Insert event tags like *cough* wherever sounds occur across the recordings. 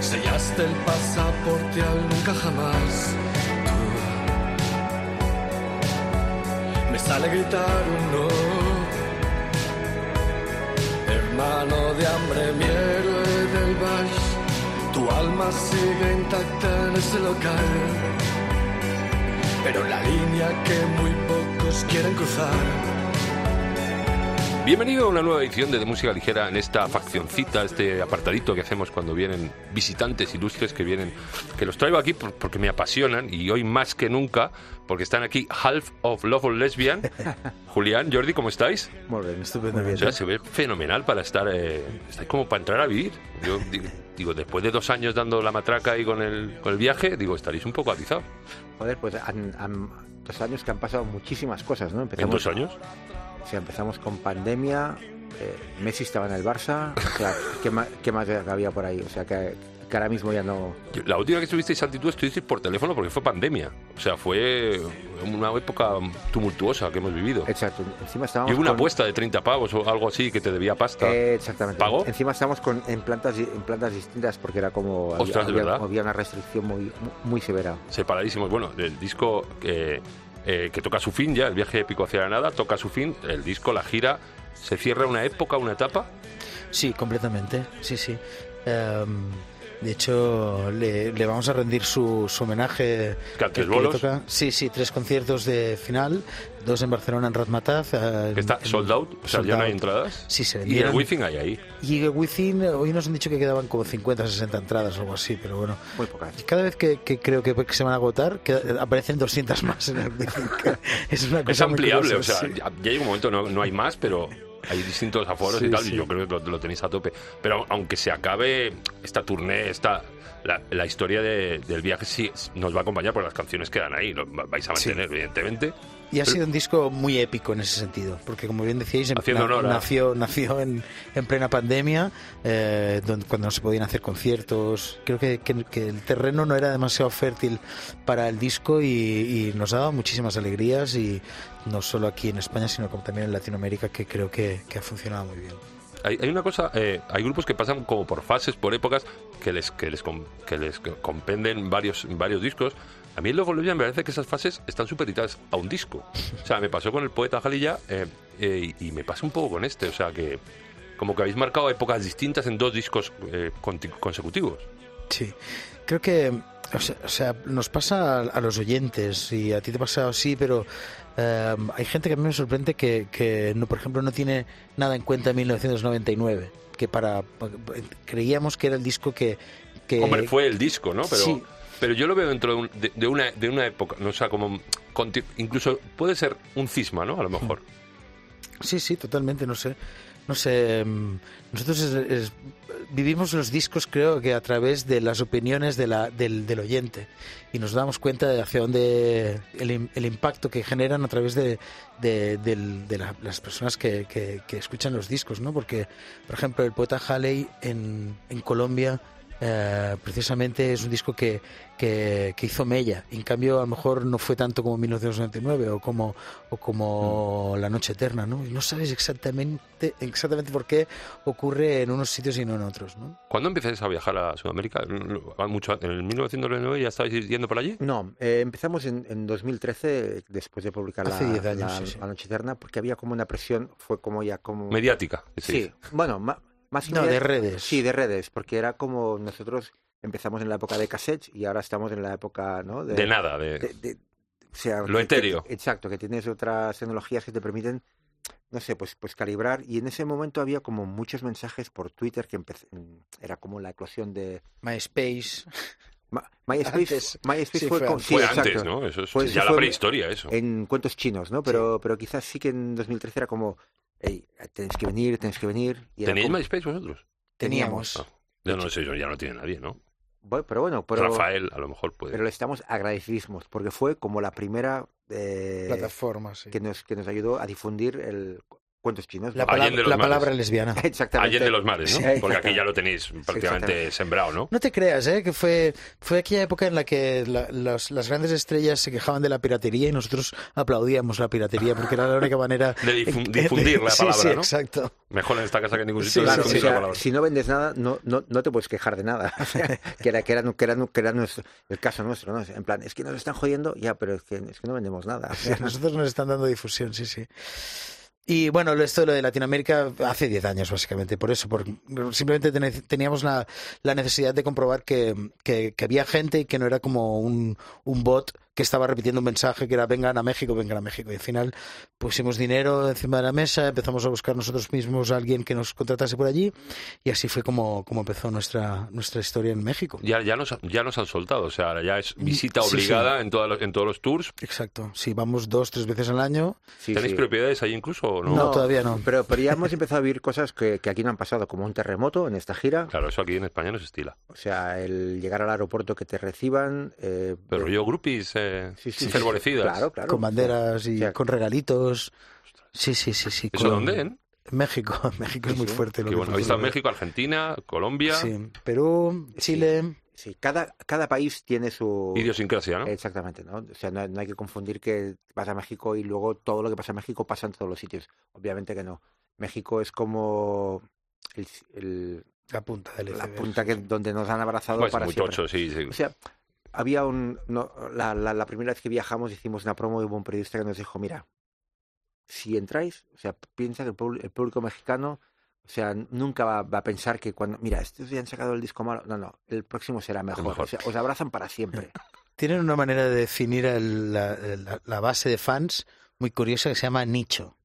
sellaste el pasaporte al nunca jamás. Tú me sale gritar un no. Hermano de hambre, mi héroe del Baix, tu alma sigue intacta en ese local pero la línea que muy pocos quieren cruzar. Bienvenido a una nueva edición de, de Música Ligera en esta faccioncita, este apartadito que hacemos cuando vienen visitantes ilustres que vienen, que los traigo aquí por- porque me apasionan y hoy más que nunca porque están aquí Half of Love of Lesbian. *laughs* Julián, Jordi, ¿cómo estáis? Molt bé, estupendo. O sea, se ve fenomenal para estar, eh, estáis como para entrar a vivir. Yo di- digo, después de dos años dando la matraca ahí con el, con el viaje, digo, estaréis un poco atizados. Joder, pues han, han- dos años que han pasado muchísimas cosas, ¿no? ¿En Empezamos, dos años? O sea, empezamos con pandemia, eh, Messi estaba en el Barça, o sea, ¿qué más, qué más había por ahí? O sea, que, que ahora mismo ya no... La última que estuvisteis altitud estuvisteis por teléfono porque fue pandemia. O sea, fue una época tumultuosa que hemos vivido. Exacto, encima Y estábamos hubo una con- apuesta de 30 pavos o algo así que te debía pasta. Eh, exactamente. ¿Pagó? Encima estábamos con, en, plantas, en plantas distintas porque era como... había- Ostras, ¿de había, verdad? había una restricción muy, muy severa. Separadísimos. Bueno, el disco que, eh, que toca su fin ya, el viaje épico hacia la nada, toca su fin. El disco, la gira, se cierra una época, una etapa. Sí, completamente, sí, sí. Em, de hecho, le, le vamos a rendir su, su homenaje. Tres bolos. toca. Sí, sí, tres conciertos de final, dos en Barcelona, en Razmataz. eh, Que está en- sold out, o sea, ya no hay entradas. Sí, se Y el vendieron. Wizzing hay ahí. Y el Within, hoy nos han dicho que quedaban como 50, 60 entradas o algo así, pero bueno. Muy pocas. Cada vez que, que creo que, se van a agotar, queda- aparecen 200 más en el Within. *laughs* es una cosa Es muy ampliable, o curiosa, sea, sí. ya, ya llega un momento, no, no hay más, pero hay distintos aforos y Sí, tal, sí. y yo creo que lo, lo tenéis a tope. Pero aunque se acabe esta tournée, esta, la, la historia de- del viaje sí nos va a acompañar por las canciones que dan ahí, lo va- vais a Sí. mantener, evidentemente. Y ha Pero- sido un disco muy épico en ese sentido, porque como bien decíais, en- Haciendo honor a- nació, nació en, en plena pandemia, eh, donde, cuando no se podían hacer conciertos. Creo que, que- que el terreno no era demasiado fértil para el disco y, y nos ha dado muchísimas alegrías, y no solo aquí en España, sino como también en Latinoamérica, que creo que, que ha funcionado muy bien. Hay, hay una cosa, eh, hay grupos que pasan como por fases, por épocas, que les, que les, que les compenden varios, varios discos. A mí en Lesbian me parece que esas fases están supeditadas a un disco. O sea, me pasó con el poeta Jalilla eh, eh, y, me pasa un poco con este. O sea, que como que habéis marcado épocas distintas en dos discos eh, consecutivos. Sí, creo que, o sea, o sea, nos pasa a, a los oyentes y a ti te pasa así, pero eh, hay gente que a mí me sorprende que, que no, por ejemplo, no tiene nada en cuenta en 1999, que para, creíamos que era el disco que... que Hombre, fue el disco, ¿no? Pero, sí. pero yo lo veo dentro de, un- de- de una, de una época, no o sea, como... Incluso puede ser un cisma, ¿no? A lo mejor. Sí, sí, totalmente, no sé. No sé, mm, nosotros es- vivimos los discos creo que a través de las opiniones de la, del, del oyente y nos damos cuenta de hacia dónde el, el impacto que generan a través de, de, de la- las personas que, que- que escuchan los discos, ¿no? Porque, por ejemplo, el poeta Haley en, en Colombia eh, precisamente es un disco que, que, que hizo Mella. En cambio, a lo mejor no fue tanto como 1999 o como, o como La Noche Eterna, ¿no? Y no sabes exactamente, exactamente por qué ocurre en unos sitios y no en otros, ¿no? ¿Cuándo empezáis a viajar a Sudamérica? Mucho, ¿En el 1999 ya estabais yendo por allí? No, eh, empezamos en, en 2013, después de publicar Hace la, 10 años, la- sí, sí. La Noche Eterna, porque había como una presión, fue como ya como... Mediática. Sí, dice. bueno, ma- más No, de redes. Sí, de redes, porque era como nosotros empezamos en la época de cassettes y ahora estamos en la época, ¿no? De nada, de... de- de- o sea, Lo que- exacto, que tienes otras tecnologías que te permiten, no sé, pues, pues calibrar. Y en ese momento había como muchos mensajes por Twitter que empecé, era como la eclosión de... MySpace. Ma- MySpace, Antes. MySpace Sí, fue, fue sí, fue antes, ¿no? Eso es Fue- ya la prehistoria, eso. en cuentos chinos, ¿no? Pero, pero quizás sí que en 2013 era como, hey, tenéis que venir, tenéis que venir. Y ¿Tenéis como- MySpace vosotros? Teníamos. Ah, ya no sé, yo ya no tiene nadie, ¿no? Bueno, pero bueno, pero, Rafael, a lo mejor puede. pero le estamos agradecidísimos porque fue como la primera eh, Plataforma, sí. que, nos, que nos ayudó a difundir el, cuentos chinos. La, palabra, los la mares. palabra lesbiana. *laughs* Exactamente. Allende los mares, ¿no? Sí, Porque aquí ya lo tenéis prácticamente sembrado, ¿no? No te creas, ¿eh? que fue, fue aquella época en la que la- las, las grandes estrellas se quejaban de la piratería y nosotros aplaudíamos la piratería porque era la única manera *laughs* De difu- difundir la *laughs* Sí, palabra, sí, ¿no? exacto. Mejor en esta casa que en ningún Sí, sitio. Claro, difundir o sea, la palabra. si no vendes nada, no, no, no te puedes quejar de nada. Que era, que era, que era, que era nuestro- el caso nuestro, ¿no? En plan, es que nos están jodiendo, ya, pero es que, es que no vendemos nada. O Sí, sea, a nosotros nos están dando difusión, sí, sí. Y bueno, esto de lo de Latinoamérica hace 10 años, básicamente. Por eso, por, simplemente teníamos la, la necesidad de comprobar que, que- que había gente y que no era como un, un bot que estaba repitiendo un mensaje que era vengan a México, vengan a México. Y al final pusimos dinero encima de la mesa, empezamos a buscar nosotros mismos a alguien que nos contratase por allí y así fue como, como empezó nuestra, nuestra historia en México. Ya, ya, nos, ya nos han soltado, o sea, ya es visita Sí, sí. obligada En, todos los, en todos los tours. Exacto. Sí, vamos dos, tres veces al año. sí, ¿Tenéis sí. propiedades ahí incluso o no? No, todavía no. Pero, pero ya hemos empezado a vivir cosas que, que aquí no han pasado, como un terremoto en esta gira. Claro, eso aquí en España no se estila. O sea, el llegar al aeropuerto que te reciban. eh, Pero de- yo groupies eh, sí, sí, sí. fervorecidas. Claro, claro. con banderas y con regalitos. Sí, sí, sí, sí. ¿Eso con- dónde? En? México. *laughs* México es muy fuerte. lo Que bueno, México, Argentina, Colombia. Sí, Perú, Chile. Sí, cada, cada país tiene su. Idiosincrasia, ¿no? Exactamente, ¿no? O sea, no, no hay que confundir que vas a México y luego todo lo que pasa en México pasa en todos los sitios. Obviamente que no. México es como el, el- La punta del la punta que donde nos han abrazado Pues para muy siempre. tocho, sí, sí. O sea, había un... no, la, la, la primera vez que viajamos hicimos una promo y hubo un periodista que nos dijo, mira, si entráis, o sea, piensa que el, público- el público mexicano, o sea, nunca va, va a pensar que cuando, mira, estos ya han sacado el disco malo, no, no, el próximo será mejor. mejor. O sea, os abrazan para siempre. *laughs* Tienen una manera de definir el- la, la- la base de fans muy curiosa que se llama nicho.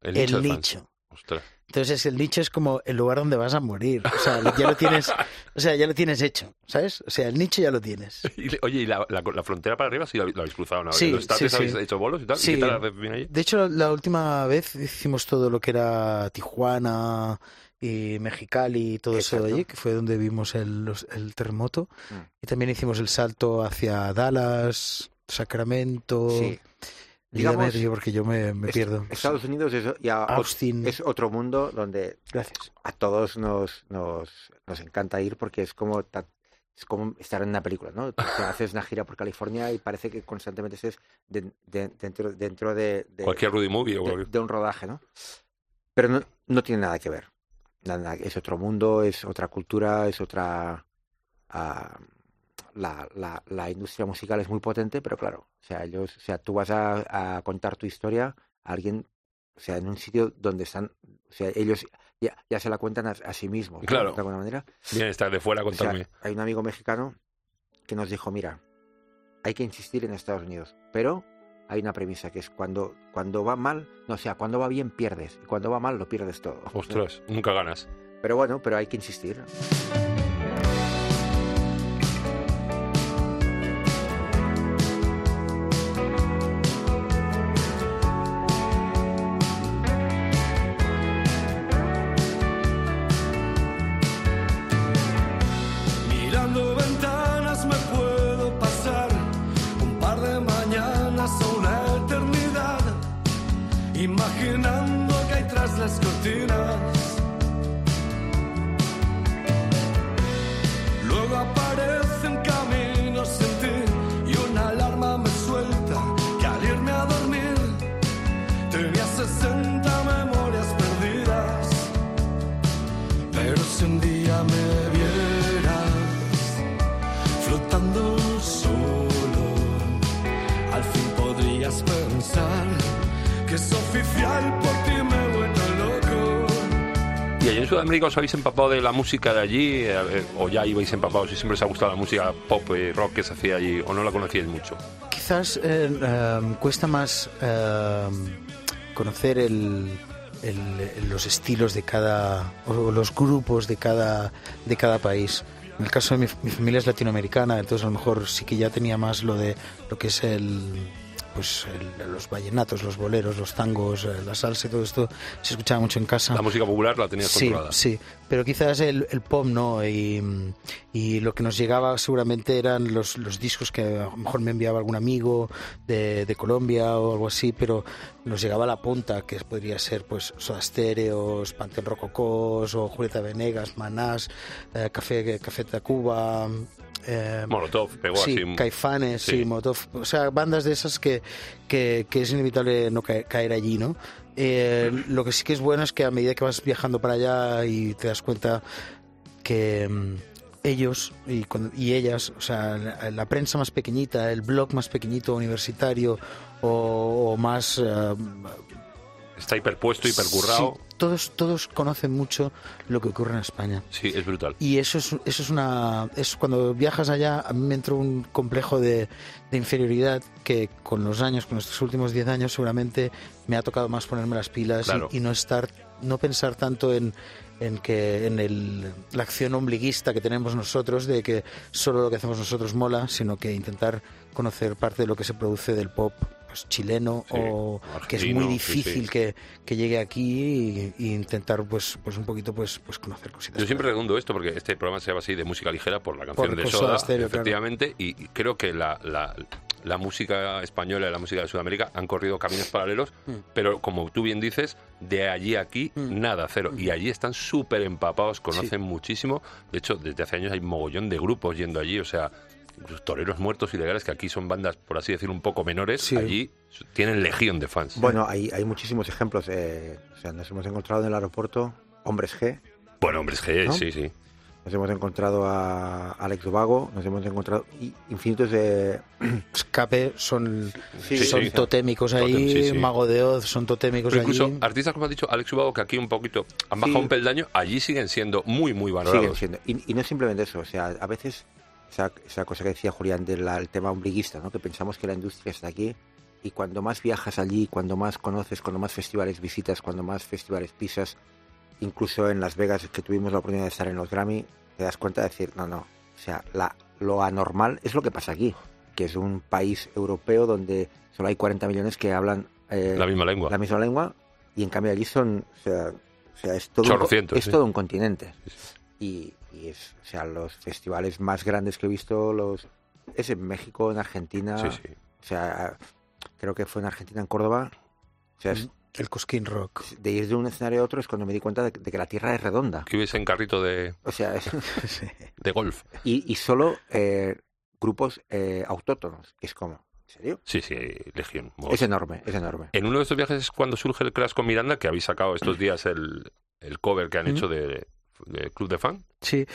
El El nicho. Ostras. Entonces el nicho es como el lugar donde vas a morir. O sea, ya lo tienes, o sea, ya lo tienes hecho, ¿sabes? O sea, el nicho ya lo tienes. *laughs* Y oye, ¿y la, la- la frontera para arriba sí la, la habéis cruzado? ¿no? Sí, ¿En los estates sí, sí. habéis hecho bolos y tal? Sí. ¿Y qué tal ahí? De hecho, la última vez hicimos todo lo que era Tijuana y Mexicali y todo eso de allí, que fue donde vimos el, los- el terremoto. Mm. Y también hicimos el salto hacia Dallas, Sacramento. Sí. Dígame, Digamos, tío, porque yo me, me Es- pierdo. Estados Unidos es, ya ot- Austin. es otro mundo donde Gracias. a todos nos, nos, nos encanta ir porque es como, ta- es como estar en una película, ¿no? Te *laughs* haces una gira por California y parece que constantemente estés de- de- dentro, dentro de, de- Cualquier Rudy Movie o de, cualquier... de un rodaje, ¿no? Pero no, no tiene nada que ver. Nada, es otro mundo, es otra cultura, es otra... ah, la, la, la industria musical es muy potente, pero claro, o sea, ellos, o sea, tú vas a, a contar tu historia a alguien, o sea, en un sitio donde están, o sea, ellos ya, ya se la cuentan a, a sí mismos. Claro. de alguna manera. Bien estar de fuera a O sea, contarme. hay un amigo mexicano que nos dijo, mira, hay que insistir en Estados Unidos, pero hay una premisa que es cuando, cuando va mal, no o sea, cuando va bien pierdes, y cuando va mal lo pierdes todo. Ostras, nunca ganas. Pero bueno, pero hay que insistir. Oficial por ti me he vuelto loco. ¿Y allí en Sudamérica os habéis empapado de la música de allí? Ver, ¿O ya ibais empapados y siempre os ha gustado la música pop y rock que se hacía allí? ¿O no la conocíais mucho? Quizás eh, em, cuesta más em, conocer el, el- los estilos de cada o los grupos de cada de cada país. En el caso de mi, mi familia es latinoamericana, entonces a lo mejor sí que ya tenía más lo de lo que es el pues el- los vallenatos, los boleros, los tangos, eh, la salsa y todo esto se escuchaba mucho en casa. La música popular la tenías Sí, controlada. sí, pero quizás el, el pop no, y, y lo que nos llegaba seguramente eran los, los discos que a lo mejor me enviaba algún amigo de, de Colombia o algo así, pero nos llegaba la punta, que podría ser pues Soda Stereo, Panteón Rococós o Julieta Venegas, Manás, eh, Café, Café Tacuba... Eh, Molotov pegó sí, así. Caifanes, sí. sí. Molotov, o sea, bandas de esas que, que, que es inevitable no caer, caer allí, ¿no? Eh, lo que sí que es bueno es que a medida que vas viajando para allá y te das cuenta que mm, ellos y, y ellas, o sea, la, la prensa más pequeñita, el blog más pequeñito universitario o, o más eh, Está hiperpuesto, hipercurrado. sí, todos, todos conocen mucho lo que ocurre en España. Sí, es brutal. Y eso es, eso es una. Es cuando viajas allá, a mí me entró un complejo de, de inferioridad que con los años, con estos últimos 10 años, seguramente me ha tocado más ponerme las pilas y- no estar, no pensar tanto en, en que en el, la acción ombliguista que tenemos nosotros, de que solo lo que hacemos nosotros mola, sino que intentar conocer parte de lo que se produce del pop pues, chileno Sí, o que es muy difícil sí. Que, que llegue aquí y, y intentar pues pues un poquito pues pues conocer cositas Yo siempre redundo esto porque este programa se llama así de música ligera por la canción Por- de por Soda, Stereo, efectivamente, y y creo que la, la, la música española y la música de Sudamérica han corrido caminos paralelos, Mm. pero como tú bien dices, de allí a aquí, Mm. nada, cero. Y allí están súper empapados, conocen muchísimo. De hecho, desde hace años hay mogollón de grupos yendo allí, o sea, toreros muertos ilegales, que aquí son bandas, por así decir, un poco menores, Sí. allí tienen legión de fans. Bueno, hay, hay muchísimos ejemplos. eh, o sea, nos hemos encontrado en el aeropuerto Hombres G, Bueno, hombre, es que ¿No? sí, sí. nos hemos encontrado a Alex Dubago, nos hemos encontrado infinitos de... *clears throat* escape son, Sí, son sí. totémicos ahí, Tótem, sí, sí. Mago de Oz son totémicos Pero incluso allí. artistas como ha dicho Alex Ubago, que aquí un poquito han bajado Sí. un peldaño, allí siguen siendo muy, muy siguen valorados. siendo. Y, y no simplemente eso, o sea, a veces esa, esa cosa que decía Julián del el tema ombliguista, ¿no? que pensamos que la industria está aquí y cuando más viajas allí, cuando más conoces, cuando más festivales visitas, cuando más festivales pisas, incluso en Las Vegas que tuvimos la oportunidad de estar en los Grammy, te das cuenta de decir, no, no, o sea, la, lo anormal es lo que pasa aquí, que es un país europeo donde solo hay 40 millones que hablan eh, La misma lengua. la misma lengua y en cambio allí son o sea, o sea, es todo un, es sí. todo un continente y, y es o sea los festivales más grandes que he visto los es en México en Argentina Sí, sí. o sea creo que fue en Argentina en Córdoba o sea es- El Cosquín Rock. de ir de un escenario a otro es cuando me di cuenta de, de que la tierra es redonda Que hubiese en carrito de, o sea es- *laughs* *laughs* de golf. y, y solo eh, grupos eh, autóctonos que es como ¿en serio? Sí, sí, Legión. es enorme es enorme En uno de estos viajes es cuando surge el crash con Miranda, que habéis sacado estos días el, el cover que han hecho de, de Club de Fan. Sí.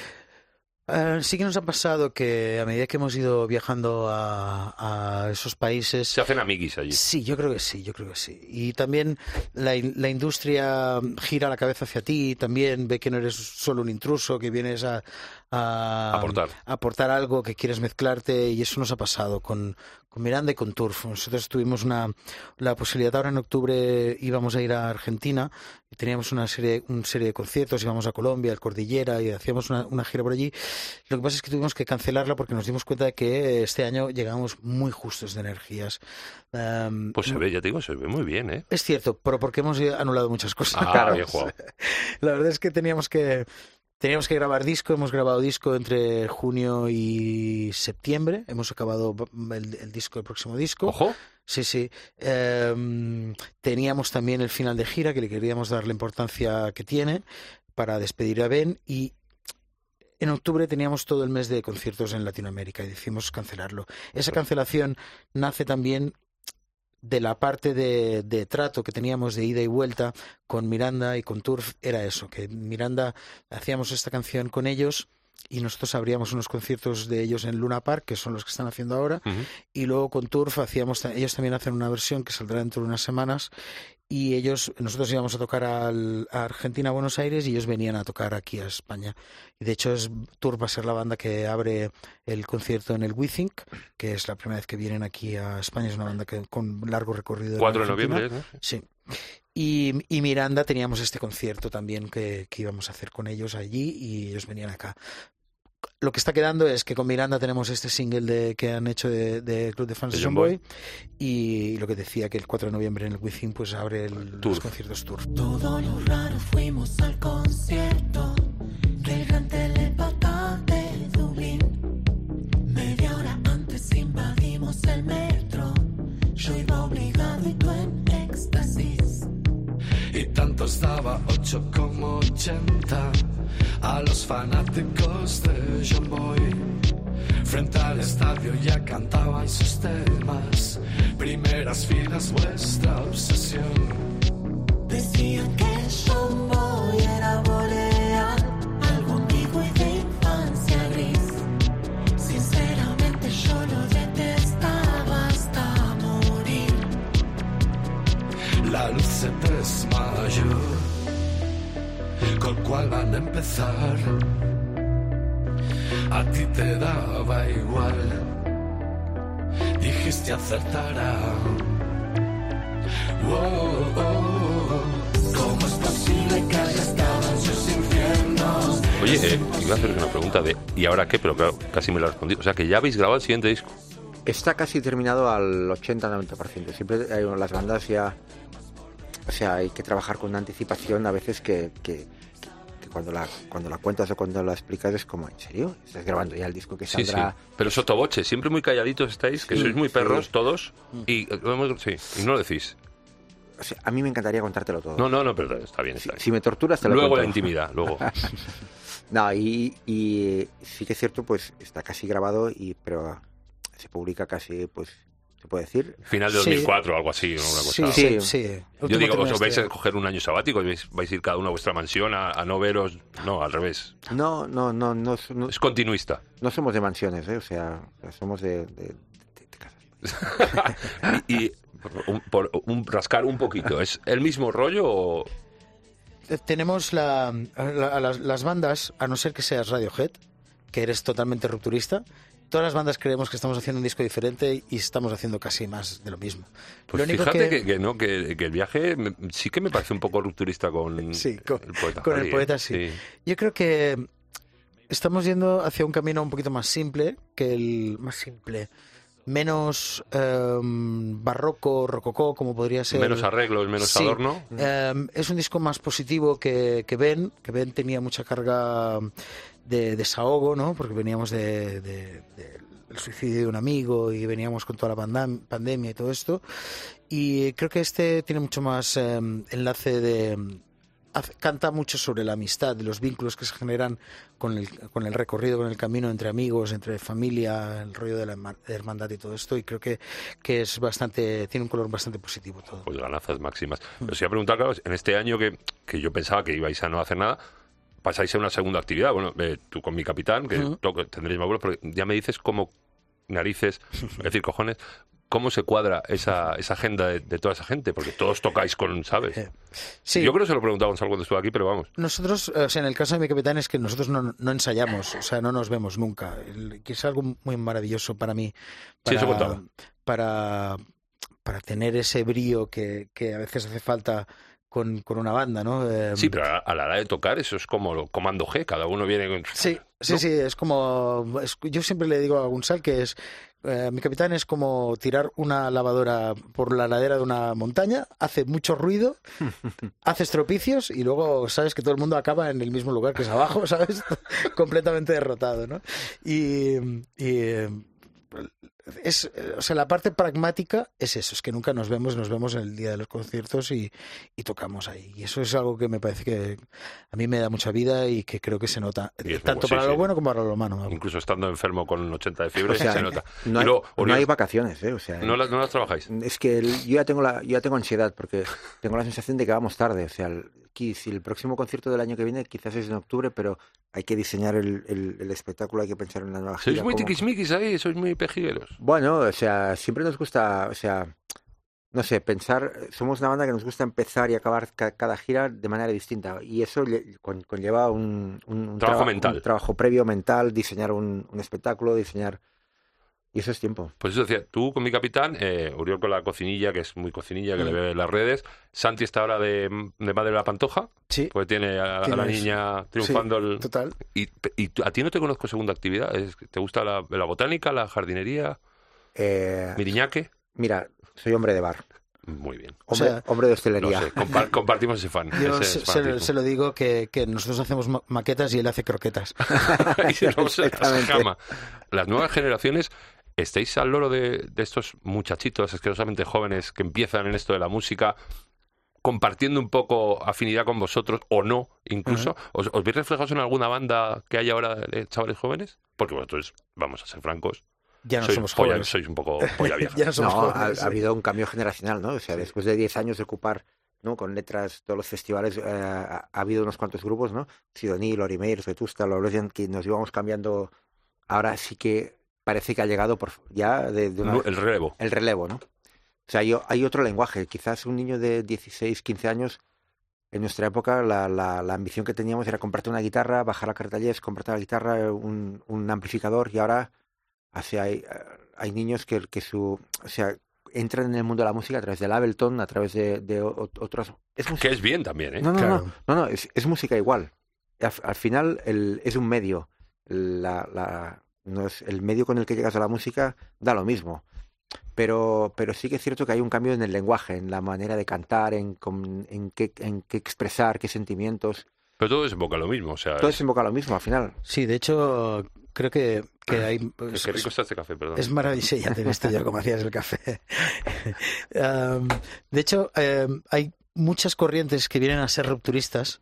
Eh, sí que nos ha pasado que a medida que hemos ido viajando a, a esos países, Se hacen amiguis allí. Sí, yo creo que sí, yo creo que sí. Y también la, la industria gira la cabeza hacia ti, también ve que no eres solo un intruso, que vienes a, a Aportar. a aportar algo, que quieres mezclarte, y eso nos ha pasado con, con Miranda y con Turf. Nosotros tuvimos una, la posibilidad ahora en octubre íbamos a ir a Argentina y teníamos una serie, una serie de conciertos, íbamos a Colombia, al Cordillera y hacíamos una, una gira por allí. Lo que pasa es que tuvimos que cancelarla porque nos dimos cuenta de que este año llegamos muy justos de energías. Em, Pues se ve, ya te digo, se ve muy bien, ¿eh? es cierto, pero porque hemos anulado muchas cosas. Ah, Claro. bien jugado. La verdad es que teníamos que teníamos que grabar disco, hemos grabado disco entre junio y septiembre, hemos acabado el, el disco, el próximo disco. Ojo, Sí, sí. Em, teníamos también el final de gira que le queríamos dar la importancia que tiene para despedir a Ben y en octubre teníamos todo el mes de conciertos en Latinoamérica y decidimos cancelarlo. Esa cancelación nace también de la parte de, de trato que teníamos de ida y vuelta con Miranda y con Turf era eso, que Miranda hacíamos esta canción con ellos y nosotros abríamos unos conciertos de ellos en Luna Park, que son los que están haciendo ahora, y luego con Turf hacíamos, ellos también hacen una versión que saldrá dentro de unas semanas y ellos, nosotros íbamos a tocar al- a Argentina, a Buenos Aires y ellos venían a tocar aquí a España. Y de hecho es, Turf va a ser la banda que abre el concierto en el WeThink, que es la primera vez que vienen aquí a España, es una banda que con largo recorrido. en 4 de noviembre, ¿no? Sí. Y, y Miranda teníamos este concierto también que, que íbamos a hacer con ellos allí y ellos venían acá. lo que está quedando es que con Miranda tenemos este single de, que han hecho de, de Club de Fans De John John Boy y lo que decía que el 4 de noviembre en el Within pues abre el, Tour. los conciertos tour. Todo lo raro fuimos al concierto 8 como 80 a los fanáticos de John Boy. Frente al estadio ya cantaban sus temas. Primeras filas, vuestra obsesión. Decían que John cuál van a empezar? A ti te daba igual. Dijiste acertará. Wow, oh, oh. ¿Cómo es posible que haya estado en sus infiernos? Oye, eh, iba a hacer una pregunta de ¿y ahora qué? Pero claro, casi me lo respondí. O sea, que ya habéis grabado el siguiente disco. Está casi terminado al 80-90%. Siempre hay las bandas ya. O sea, hay que trabajar con una anticipación a veces que, que, que cuando, la, cuando la cuentas o cuando la explicas es como, ¿en serio? ¿Estás grabando ya el disco que Sí, sí. saldrá? Pero sotoboche, siempre muy calladitos estáis, que Sí, sois muy sí. perros todos y, eh, sí, y no lo decís. O sea, a mí me encantaría contártelo todo. No, no, no, pero está bien, está bien. si me torturas, te lo Luego cuento. la intimidad, luego. *laughs* No, y, y sí que es cierto, pues está casi grabado, y pero se publica casi, pues, se puede decir. Final de Sí. 2004 o algo así, ¿no? una Sí, cosa. sí, Sí. sí. Yo Último digo, os vais a coger un año sabático, vais, vais a ir cada uno a vuestra mansión a, a no veros. No, al revés. No, no, no, no, no, Es continuista. no somos de mansiones, ¿eh? o sea, somos de, de- de- de casas. *laughs* y y por, un, por un- rascar un poquito, ¿es el mismo rollo o.? Tenemos la, la- las, las bandas, a no ser que seas Radiohead, que eres totalmente rupturista, todas las bandas creemos que estamos haciendo un disco diferente y estamos haciendo casi más de lo mismo. Pues Lo fíjate que... que no, que, que el viaje me- sí que me parece un poco rupturista con, Sí, con- el poeta. con el poeta, sí. Yo creo que estamos yendo hacia un camino un poquito más simple que el más simple, menos em, barroco, rococó, como podría ser. Menos arreglos, menos Sí. adorno. Em, es un disco más positivo que, que Ben, que Ben tenía mucha carga de desahogo, ¿no? Porque veníamos de, de- de- del suicidio de un amigo y veníamos con toda la pandemia y todo esto. Y creo que este tiene mucho más em, enlace de... hace- Canta mucho sobre la amistad, de los vínculos que se generan con el, con el recorrido, con el camino entre amigos, entre familia, el rollo de la herma- hermandad y todo esto. Y creo que, que es bastante, tiene un color bastante positivo todo. Pues ganazas máximas. Pero os iba a preguntar, claro, en este año que, que yo pensaba que ibais a no hacer nada, pasáis a una segunda actividad. Bueno, eh, tú con mi capitán, que toco- tendréis más vuelos, pero ya me dices cómo narices, es decir, cojones, cómo se cuadra esa, esa agenda de, de toda esa gente, porque todos tocáis con, ¿sabes? Eh, Sí. Yo creo que se lo preguntaba Gonzalo cuando estuvo aquí, pero vamos. Nosotros, o sea, en el caso de mi capitán es que nosotros no, no ensayamos, o sea, no nos vemos nunca, que es algo muy maravilloso para mí, Sí, eso contaba. para, para tener ese brío que, que a veces hace falta con, con una banda, ¿no? Eh, Sí, pero a, a la hora de tocar eso es como lo comando G, cada uno viene con... Sí, sí, ¿no? sí, es como. es- yo siempre le digo a Gunsal que es. eh, mi capitán es como tirar una lavadora por la ladera de una montaña, hace mucho ruido, *laughs* hace estropicios y luego sabes que todo el mundo acaba en el mismo lugar que es abajo, *laughs* ¿sabes? *laughs* Completamente derrotado, ¿no? Y. y, es, eh, o sea, la parte pragmática es eso, es que nunca nos vemos, nos vemos en el día de los conciertos y, y tocamos ahí. Y eso es algo que me parece que a mí me da mucha vida y que creo que se nota, tanto bueno, para sí, lo sí. bueno como para lo malo. Incluso estando enfermo con 80 de fiebre, O sea, se nota. No y hay, luego, no Oriol, hay vacaciones, ¿eh? O sea, ¿no las, no las trabajáis? es que el- yo ya tengo la, yo ya tengo ansiedad porque tengo la sensación de que vamos tarde. O sea, el, si el próximo concierto del año que viene quizás es en octubre, pero hay que diseñar el, el- el espectáculo, hay que pensar en la nueva Sois gira. muy tiquismiquis ahí, sois muy pejigueros. Bueno, o sea, siempre nos gusta, o sea, no sé, pensar, somos una banda que nos gusta empezar y acabar ca- cada gira de manera distinta y eso con- conlleva un, un- un Trabajo traba- mental. un trabajo previo mental, diseñar un, un espectáculo, diseñar Y eso es tiempo. Pues eso decía, tú con mi capitán, eh, Uriol con la cocinilla, que es muy cocinilla, que le ve en las redes. Santi está ahora de, de madre de la pantoja, Sí, pues tiene a, a la niña triunfando. el- total. y, a ti no te conozco segunda actividad. ¿Es- ¿Te gusta la, la botánica, la jardinería, Eh, miriñaque? mira, soy hombre de bar, Muy bien. O hombre, sea, hombre de hostelería. sé, compa- *laughs* compartimos ese fan. Yo ese se, lo digo que, que nosotros hacemos ma- maquetas y él hace croquetas. *laughs* y se las. Las nuevas generaciones, ¿estáis al loro de, de estos muchachitos asquerosamente jóvenes que empiezan en esto de la música, compartiendo un poco afinidad con vosotros o no, incluso? ¿Os, os veis reflejados en alguna banda que hay ahora de chavales jóvenes? Porque vosotros, vamos a ser francos, Ya no sois, somos polla- jóvenes. sois un poco polla *laughs* vieja. ya no somos No, ha, jóvenes. ha habido un cambio generacional, ¿no? O sea, después de 10 años de ocupar, ¿no? Con letras, todos los festivales, eh, ha, ha habido unos cuantos grupos, ¿no? Sidoní, Lorimeir, Vetusta, Loresian, que nos íbamos cambiando. Ahora sí que parece que ha llegado por ya de, de una- El relevo. el relevo, ¿no? O sea, yo, hay otro lenguaje. Quizás un niño de 16, 15 años, en nuestra época, la, la, la ambición que teníamos era comprarte una guitarra, bajar a cartallés, comprarte la guitarra, un, un amplificador, y ahora hace, hay, eh, hay niños que, que su. O sea, entran en el mundo de la música a través del Ableton, a través de, de o- otros. Es música. Que es bien también, ¿eh? No, no, Claro. no, no, no, es, es música igual. Al, al final el, es un medio. La, la, no es, el medio con el que llegas a la música da lo mismo. Pero, pero sí que es cierto que hay un cambio en el lenguaje, en la manera de cantar, en, con- en, qué, en qué expresar, qué sentimientos. Pero todo desemboca en lo mismo. O sea, Todo desemboca a lo mismo al final. Sí, de hecho, creo que, que hay... qué, qué rico está este café, perdón. Es maravilloso, ya te he visto yo cómo hacías el café. *laughs* Um, de hecho, um, hay muchas corrientes que vienen a ser rupturistas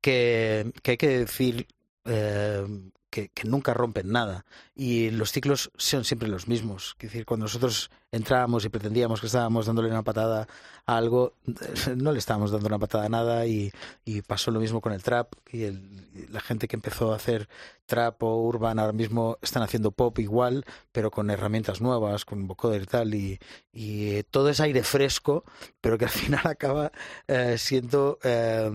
que, que hay que decir um, que, que nunca rompen nada. Y los ciclos son siempre los mismos. Es decir, cuando nosotros entrábamos y pretendíamos que estábamos dándole una patada a algo, *laughs* no le estábamos dando una patada a nada y, y pasó lo mismo con el trap y, el- y la gente que empezó a hacer trap o urban ahora mismo están haciendo pop igual, pero con herramientas nuevas, con vocoder y tal, y, y eh, todo es aire fresco, pero que al *laughs* final acaba eh, siendo eh,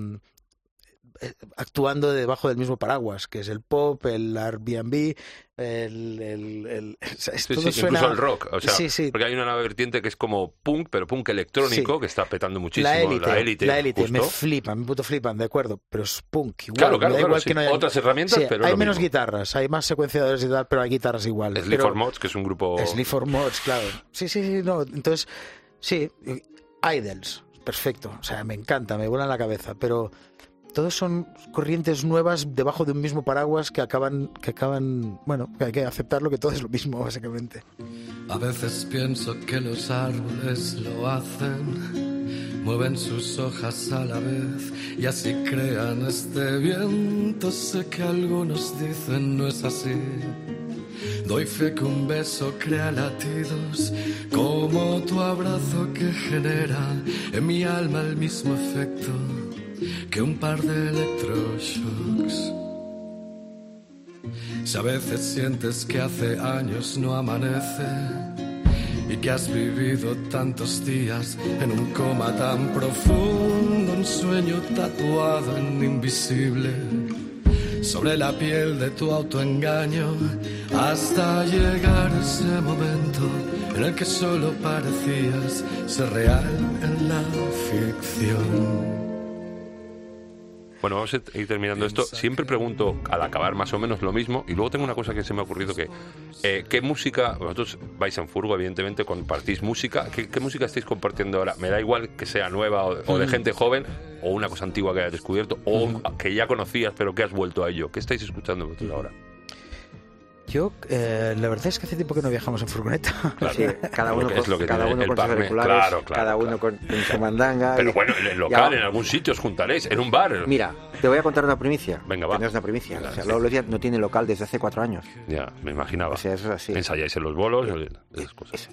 actuando debajo del mismo paraguas, que es el pop, el Airbnb, el, el, el- *laughs* es- Sí, sí, suena- incluso el rock. O sea, sí, sí. porque hay una nueva vertiente que es como punk, pero punk electrónico, que está petando muchísimo. La élite, la élite. la élite, me flipan, me puto flipan, de acuerdo, pero es punk igual. Claro, claro, igual que no haya- Otras herramientas, pero es hay menos mismo. guitarras, hay más secuenciadores y tal, pero hay guitarras igual. Sleep Pero- for Mods, que es un grupo... Sleep for Mods, claro. Sí, sí, sí, no. Entonces, sí, Idols, perfecto. O sea, me encanta, me vuelan la cabeza, pero todos son corrientes nuevas debajo de un mismo paraguas que acaban, que acaban, bueno, que hay que aceptarlo que todo es lo mismo, *laughs* básicamente. A veces pienso que los árboles lo hacen, mueven sus hojas a la vez y así crean este viento. Sé que algunos dicen no es así. Doy fe que un beso crea latidos, como tu abrazo que genera en mi alma el mismo efecto que un par de electroshocks. Si a veces sientes que hace años no amanece y que has vivido tantos días en un coma tan profundo, un sueño tatuado en invisible sobre la piel de tu autoengaño hasta llegar ese momento en el que solo parecías ser real en la ficción. Bueno, vamos a ir terminando esto. Siempre pregunto al acabar más o menos lo mismo y luego tengo una cosa que se me ha ocurrido que eh, ¿qué música? Vosotros vais en furgo, evidentemente, compartís música. ¿Qué, qué música estáis compartiendo ahora? Me da igual que sea nueva o, o de Mm. gente joven o una cosa antigua que hayas descubierto o que ya conocías pero que has vuelto a ello. ¿Qué estáis escuchando vosotros ahora? Yo, eh, la verdad es que hace tiempo que no viajamos en furgoneta. Sí, cada uno, con, que cada uno con sus auriculares, Claro, claro, cada uno claro. con, con su mandanga. Pero y- bueno, en el local, en algún sitio os juntaréis, en un bar. Mira, te voy a contar una primicia. Venga, va. No es una primicia. Venga, o sea, sí. No tiene local desde hace cuatro años. Ya, me imaginaba. O sea, eso es así. Ensayáis en los bolos, esas cosas. Eso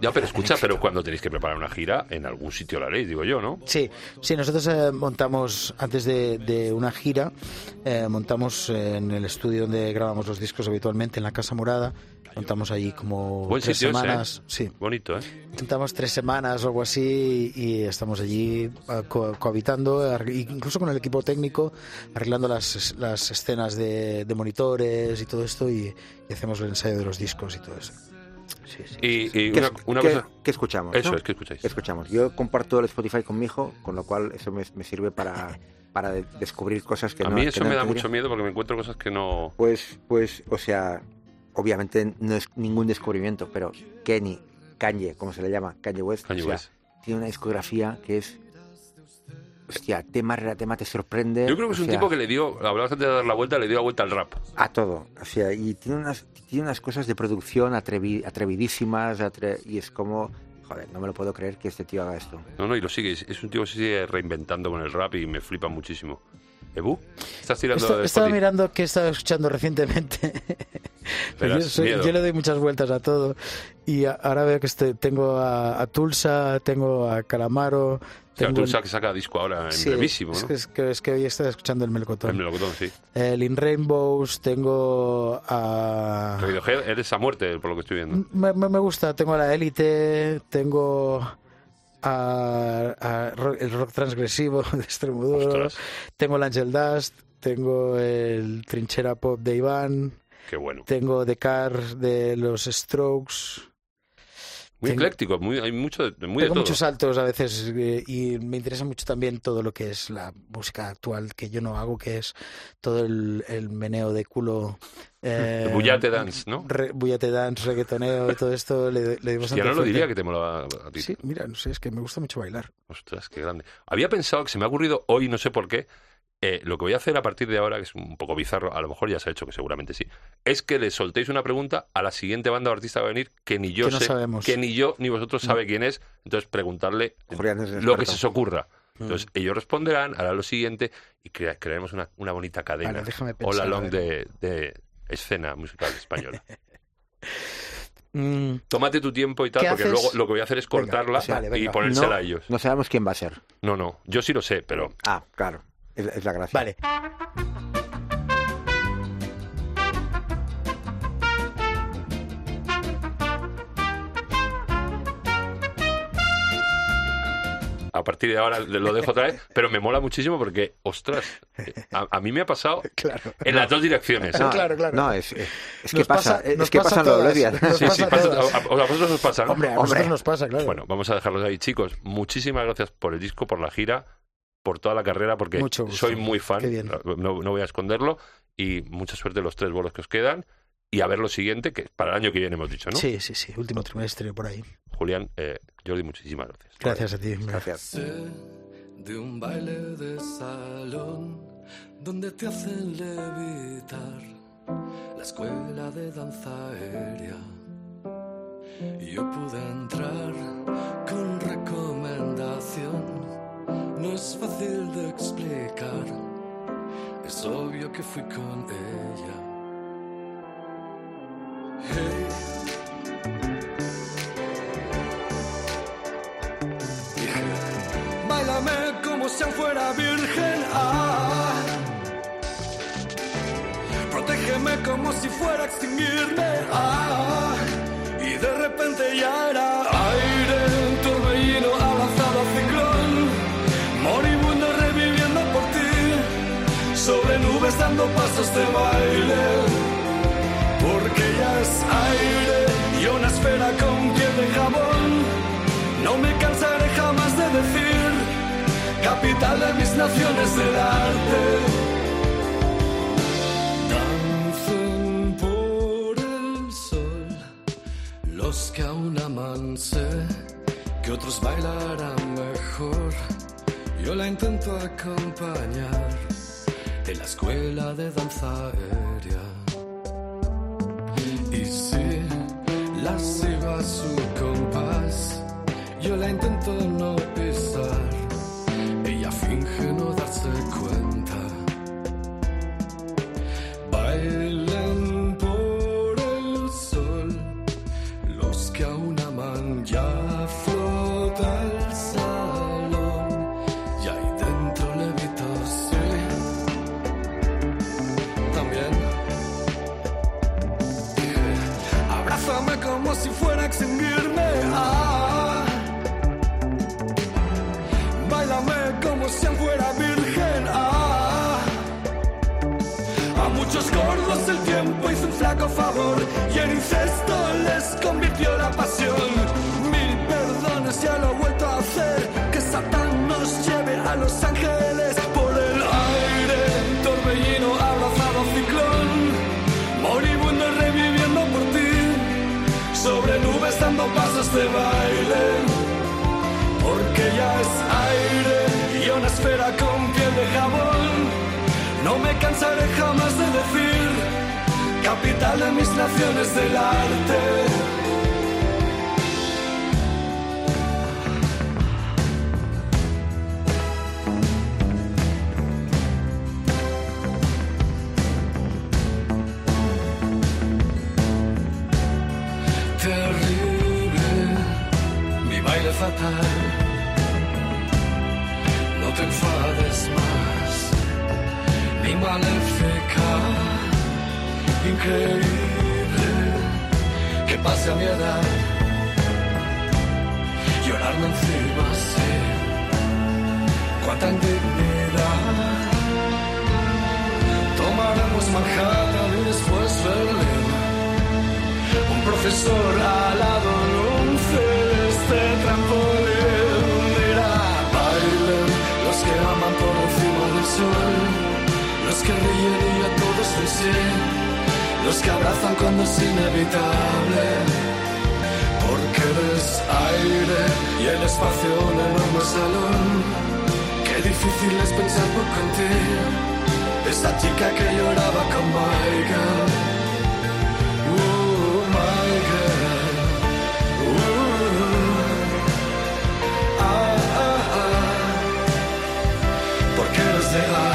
Ya, pero escucha, pero cuando tenéis que preparar una gira, en algún sitio la haréis, digo yo, ¿no? Sí, sí, nosotros eh, montamos, antes de, de una gira, eh, montamos en el estudio donde grabamos los discos habitualmente, en la Casa Morada, montamos allí como Buen tres sitio ese, ¿eh? semanas, sí, Bonito, ¿eh? montamos tres semanas o algo así y estamos allí eh, co- cohabitando, incluso con el equipo técnico, arreglando las, las escenas de, de monitores y todo esto y, y hacemos el ensayo de los discos y todo eso. Sí, sí. Y, y ¿Qué, una, es- una qué- cosa... qué escuchamos? Eso no? es que escucháis. escuchamos. Yo comparto el Spotify con mi hijo, con lo cual eso me, me sirve para, para de- descubrir cosas que A no mí que eso no me da mucho miedo porque me encuentro cosas que no... Pues, pues, o sea, obviamente no es ningún descubrimiento, pero Kenny, Kanye, como se le llama, Kanye West, Kanye o sea, West. tiene una discografía que es, hostia, tema tema te sorprende. Yo creo que es un sea, tipo que le dio, hablabas antes de dar la vuelta, le dio la vuelta al rap. a todo, o sea, y tiene unas, tiene unas cosas de producción atrevi- atrevidísimas, atre- y es como, joder, no me lo puedo creer que este tío haga esto. No, no, y lo sigue. Es un tío que se sigue reinventando con el rap y me flipa muchísimo. ¿Ebu? ¿Estás tirando de estaba mirando qué estaba escuchando recientemente. *laughs* Verás, yo, soy- yo le doy muchas vueltas a todo. Y a- ahora veo que este- tengo a, a Tulsa, tengo a Calamaro. O sea, Tengo tú que saca disco ahora en Sí, brevísimo, es, ¿no? que, es, que, es que hoy estoy escuchando el El melocotón. melocotón, sí. El In Rainbows, tengo a... Radiohead, eres a muerte, por lo que estoy viendo. Me, me- me gusta, tengo a la élite, tengo a, a ro- el rock transgresivo *laughs* de Extremoduro, Ostras, tengo el Angel Dust, tengo el Trinchera Pop de Iván, qué bueno. tengo The Cars de los Strokes. Muy Tengo- ecléctico, muy, hay mucho de, muy de todo. muchos saltos a veces eh, y me interesa mucho también todo lo que es la música actual que yo no hago, que es todo el, el meneo de culo. Eh, bullate dance, ¿no? re- bullate dance, reggaetoneo y todo esto le, le Que bastante no lo diría que te molaba a ti. Sí, mira, no sé, es que me gusta mucho bailar. Ostras, qué grande. Había pensado que se me ha ocurrido hoy, no sé por qué, eh, lo que voy a hacer a partir de ahora, que es un poco bizarro, a lo mejor ya se ha hecho, que seguramente sí, es que le soltéis una pregunta a la siguiente banda o artista que va a venir que ni yo Que no sé, sabemos. que ni yo ni vosotros sabe quién es, entonces preguntarle lo que se os ocurra. Entonces Mm. ellos responderán, harán lo siguiente y crea- crearemos una, una bonita cadena. Vale, déjame pensar, Hola a long de, de escena musical española. *laughs* Mm, Tómate tu tiempo y tal, ¿Qué porque haces? luego lo que voy a hacer es Venga, cortarla o sea, vale, y ponérsela no, a ellos. no sabemos quién va a ser. No, no, yo sí lo sé, pero Ah, claro, es, es la gracia. vale. a partir de ahora lo dejo otra vez, pero me mola muchísimo porque, ostras, a, a mí me ha pasado *laughs* Claro. en las dos direcciones. No, claro, claro. No, es, es, es que Nos pasa, pasa- es nos que pasan los. Nos Sí, sí, pasa a a, vosotros os pasa, ¿no? Hombre, a Hombre. nosotros nos pasa, claro. Bueno, vamos a dejarlos ahí, chicos. Muchísimas gracias por el disco, por la gira, por toda la carrera, porque Mucho gusto. soy muy fan. Qué bien. No, no voy a esconderlo. Y mucha suerte en los tres bolos que os quedan. Y a ver lo siguiente, que para el año que viene hemos dicho, ¿no? Sí, sí, sí, último trimestre por ahí. Julián, eh, Jordi, muchísimas gracias. Gracias a ti. Gracias. Sé de un baile de salón donde te hacen levitar la escuela de danza aérea. Y yo pude entrar con recomendación. No es fácil de explicar, es obvio que fui con ella. Hey. Dije, Báilame como si fuera virgen. Ah. Protégeme como si fuera a extinguirme. Ah. Y de repente ya era aire, dando pasos de baile. Porque ya es aire y una esfera con piel de jabón. No me cansaré jamás de decir, capital de mis naciones del arte. Dancen por el sol, los que aún aman sé que otros bailarán mejor. Yo la intento acompañar en la escuela de danza aérea. capital de mis naciones del arte. los que ríen y a todos en sí, los que abrazan cuando es inevitable, porque ves aire y el espacio un enorme salón, qué difícil es pensar por ti, esa chica que lloraba con Michael. Uh, uh, ah, ah, ah. Say hi.